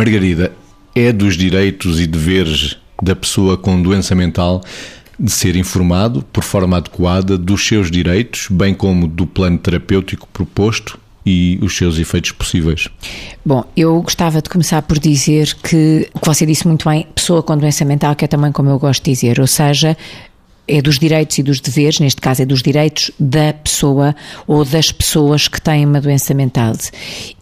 Margarida, é dos direitos e deveres da pessoa com doença mental de ser informado por forma adequada dos seus direitos, bem como do plano terapêutico proposto e os seus efeitos possíveis? Bom, eu gostava de começar por dizer que que você disse muito bem, pessoa com doença mental, que é também como eu gosto de dizer, ou seja, é dos direitos e dos deveres, neste caso é dos direitos da pessoa ou das pessoas que têm uma doença mental.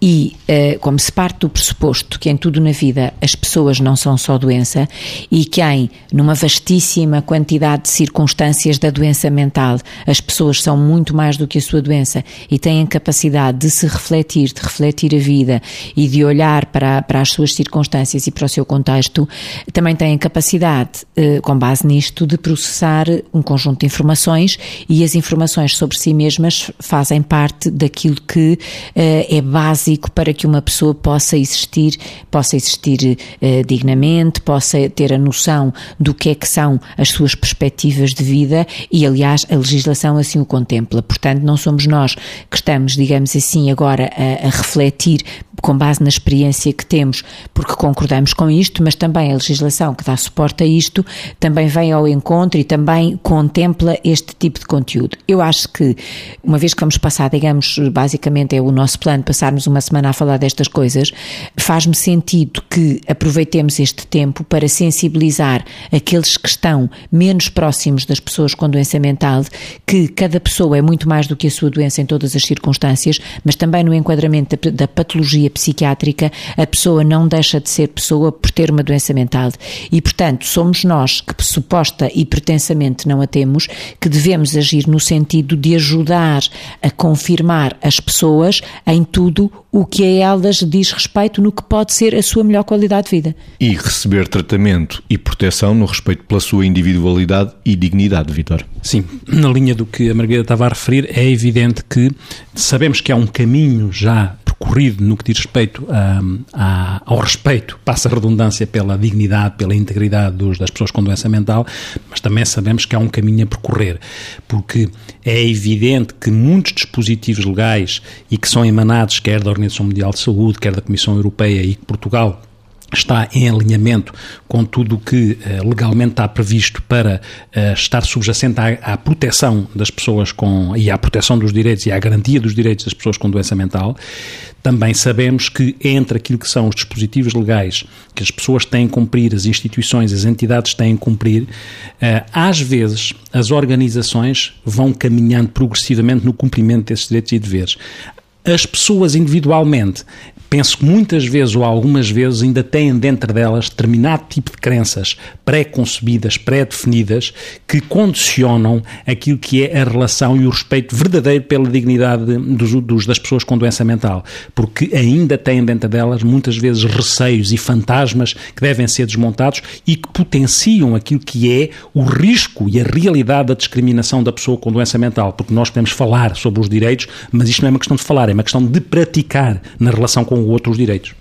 E uh, como se parte do pressuposto que em tudo na vida as pessoas não são só doença e que em numa vastíssima quantidade de circunstâncias da doença mental as pessoas são muito mais do que a sua doença e têm capacidade de se refletir, de refletir a vida e de olhar para, para as suas circunstâncias e para o seu contexto, também têm capacidade, uh, com base nisto, de processar um conjunto de informações e as informações sobre si mesmas fazem parte daquilo que uh, é básico para que uma pessoa possa existir, possa existir uh, dignamente, possa ter a noção do que é que são as suas perspectivas de vida e, aliás, a legislação assim o contempla. Portanto, não somos nós que estamos, digamos assim, agora a, a refletir com base na experiência que temos, porque concordamos com isto, mas também a legislação que dá suporte a isto também vem ao encontro e também contempla este tipo de conteúdo. Eu acho que, uma vez que vamos passar, digamos, basicamente é o nosso plano, passarmos uma semana a falar destas coisas, faz-me sentido que aproveitemos este tempo para sensibilizar aqueles que estão menos próximos das pessoas com doença mental, que cada pessoa é muito mais do que a sua doença em todas as circunstâncias, mas também no enquadramento da, patologia psiquiátrica, a pessoa não deixa de ser pessoa por ter uma doença mental. E, portanto, somos nós que suposta e pretensamente não a temos, que devemos agir no sentido de ajudar a confirmar as pessoas em tudo o que a elas diz respeito no que pode ser a sua melhor qualidade de vida. E receber tratamento e proteção no respeito pela sua individualidade e dignidade, Vitor. Sim, na linha do que a Margarida estava a referir, é evidente que sabemos que há um caminho já percorrido no que diz respeito a, a, ao respeito, passa a redundância pela dignidade, pela integridade dos, das pessoas com doença mental, mas também sabemos que há um caminho a percorrer, porque é evidente que muitos dispositivos legais e que são emanados quer da Organização Mundial de Saúde, quer da Comissão Europeia e que Portugal está em alinhamento com tudo o que uh, legalmente está previsto para uh, estar subjacente à, à, proteção das pessoas com e à proteção dos direitos e à garantia dos direitos das pessoas com doença mental. Também sabemos que entre aquilo que são os dispositivos legais que as pessoas têm que cumprir, as instituições, as entidades têm que cumprir, uh, às vezes as organizações vão caminhando progressivamente no cumprimento desses direitos e deveres as pessoas individualmente. Penso que muitas vezes ou algumas vezes ainda têm dentro delas determinado tipo de crenças pré-concebidas, pré-definidas, que condicionam aquilo que é a relação e o respeito verdadeiro pela dignidade dos, dos, das pessoas com doença mental, porque ainda têm dentro delas muitas vezes receios e fantasmas que devem ser desmontados e que potenciam aquilo que é o risco e a realidade da discriminação da pessoa com doença mental, porque nós podemos falar sobre os direitos, mas isto não é uma questão de falar, é uma questão de praticar na relação com com outros direitos.